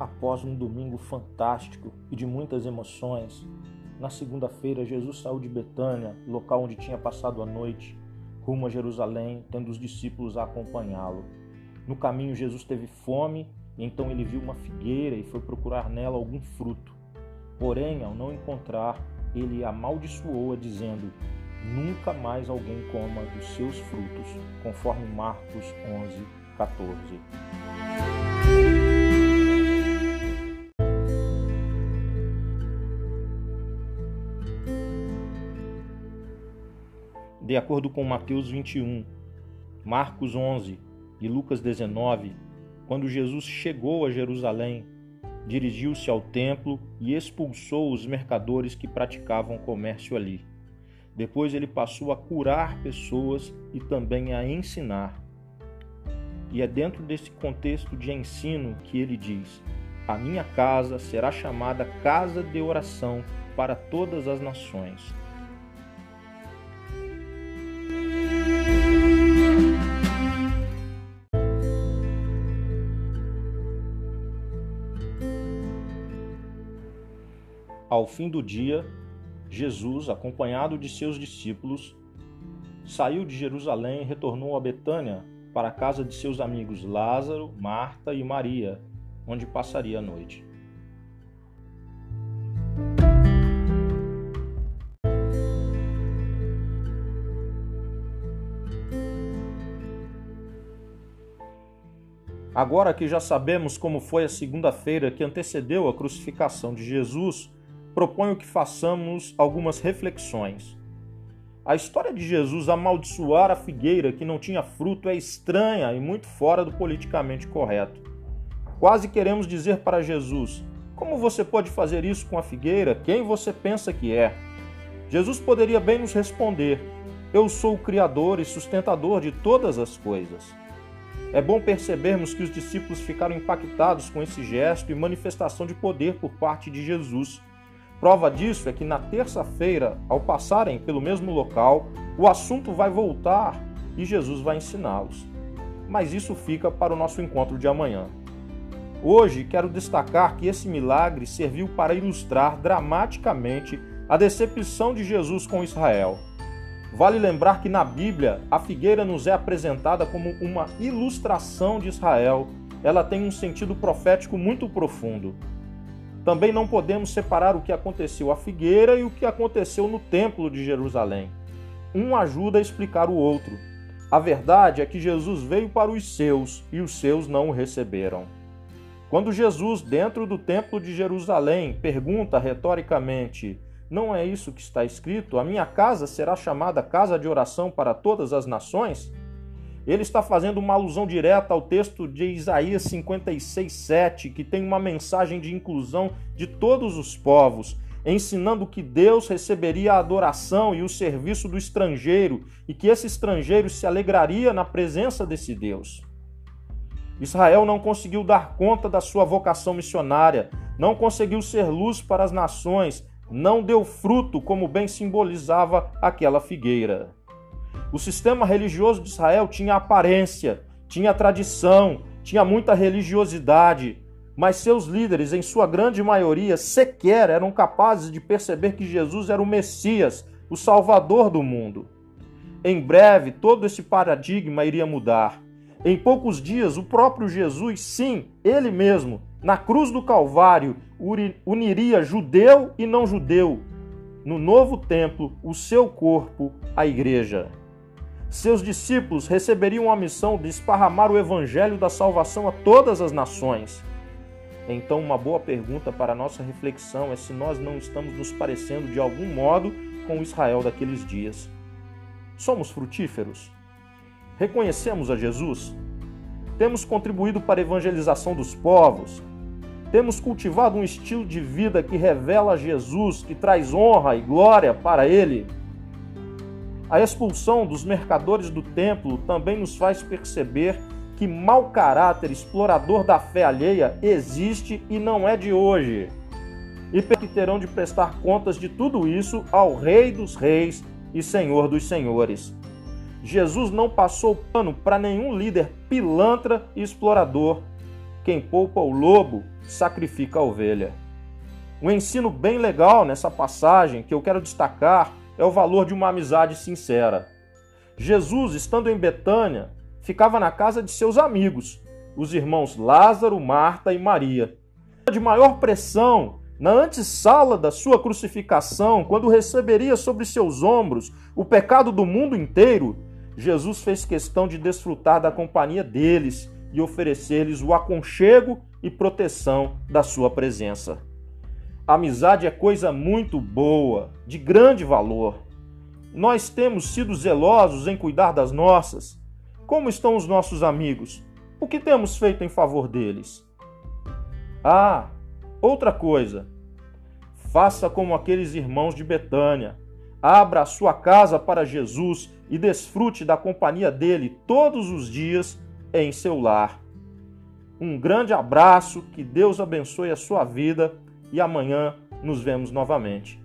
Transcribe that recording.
Após um domingo fantástico e de muitas emoções, na segunda-feira Jesus saiu de Betânia, local onde tinha passado a noite, rumo a Jerusalém, tendo os discípulos a acompanhá-lo. No caminho, Jesus teve fome e então ele viu uma figueira e foi procurar nela algum fruto. Porém, ao não encontrar, ele amaldiçoou-a, dizendo: Nunca mais alguém coma dos seus frutos, conforme Marcos 11, 14. De acordo com Mateus 21, Marcos 11 e Lucas 19, quando Jesus chegou a Jerusalém, dirigiu-se ao templo e expulsou os mercadores que praticavam comércio ali. Depois ele passou a curar pessoas e também a ensinar. E é dentro desse contexto de ensino que ele diz: A minha casa será chamada casa de oração para todas as nações. Ao fim do dia, Jesus, acompanhado de seus discípulos, saiu de Jerusalém e retornou a Betânia, para a casa de seus amigos Lázaro, Marta e Maria, onde passaria a noite. Agora que já sabemos como foi a segunda-feira que antecedeu a crucificação de Jesus, proponho que façamos algumas reflexões. A história de Jesus amaldiçoar a figueira que não tinha fruto é estranha e muito fora do politicamente correto. Quase queremos dizer para Jesus: Como você pode fazer isso com a figueira? Quem você pensa que é? Jesus poderia bem nos responder: Eu sou o Criador e sustentador de todas as coisas. É bom percebermos que os discípulos ficaram impactados com esse gesto e manifestação de poder por parte de Jesus Prova disso é que na terça-feira, ao passarem pelo mesmo local, o assunto vai voltar e Jesus vai ensiná-los. Mas isso fica para o nosso encontro de amanhã. Hoje quero destacar que esse milagre serviu para ilustrar dramaticamente a decepção de Jesus com Israel. Vale lembrar que na Bíblia a figueira nos é apresentada como uma ilustração de Israel. Ela tem um sentido profético muito profundo. Também não podemos separar o que aconteceu à figueira e o que aconteceu no Templo de Jerusalém. Um ajuda a explicar o outro. A verdade é que Jesus veio para os seus e os seus não o receberam. Quando Jesus, dentro do Templo de Jerusalém, pergunta retoricamente: Não é isso que está escrito? A minha casa será chamada casa de oração para todas as nações? Ele está fazendo uma alusão direta ao texto de Isaías 56:7, que tem uma mensagem de inclusão de todos os povos, ensinando que Deus receberia a adoração e o serviço do estrangeiro e que esse estrangeiro se alegraria na presença desse Deus. Israel não conseguiu dar conta da sua vocação missionária, não conseguiu ser luz para as nações, não deu fruto como bem simbolizava aquela figueira. O sistema religioso de Israel tinha aparência, tinha tradição, tinha muita religiosidade, mas seus líderes, em sua grande maioria, sequer eram capazes de perceber que Jesus era o Messias, o Salvador do mundo. Em breve, todo esse paradigma iria mudar. Em poucos dias, o próprio Jesus, sim, ele mesmo, na cruz do Calvário, uniria judeu e não judeu, no novo templo, o seu corpo, a igreja seus discípulos receberiam a missão de esparramar o evangelho da salvação a todas as nações. Então, uma boa pergunta para nossa reflexão é se nós não estamos nos parecendo de algum modo com o Israel daqueles dias. Somos frutíferos? Reconhecemos a Jesus? Temos contribuído para a evangelização dos povos? Temos cultivado um estilo de vida que revela Jesus, que traz honra e glória para Ele? A expulsão dos mercadores do templo também nos faz perceber que mau caráter explorador da fé alheia existe e não é de hoje. E que terão de prestar contas de tudo isso ao Rei dos Reis e Senhor dos Senhores. Jesus não passou pano para nenhum líder pilantra e explorador. Quem poupa o lobo sacrifica a ovelha. Um ensino bem legal nessa passagem que eu quero destacar é o valor de uma amizade sincera. Jesus, estando em Betânia, ficava na casa de seus amigos, os irmãos Lázaro, Marta e Maria. De maior pressão, na antessala da sua crucificação, quando receberia sobre seus ombros o pecado do mundo inteiro, Jesus fez questão de desfrutar da companhia deles e oferecer-lhes o aconchego e proteção da sua presença. Amizade é coisa muito boa, de grande valor. Nós temos sido zelosos em cuidar das nossas. Como estão os nossos amigos? O que temos feito em favor deles? Ah, outra coisa. Faça como aqueles irmãos de Betânia. Abra a sua casa para Jesus e desfrute da companhia dele todos os dias em seu lar. Um grande abraço, que Deus abençoe a sua vida e amanhã nos vemos novamente.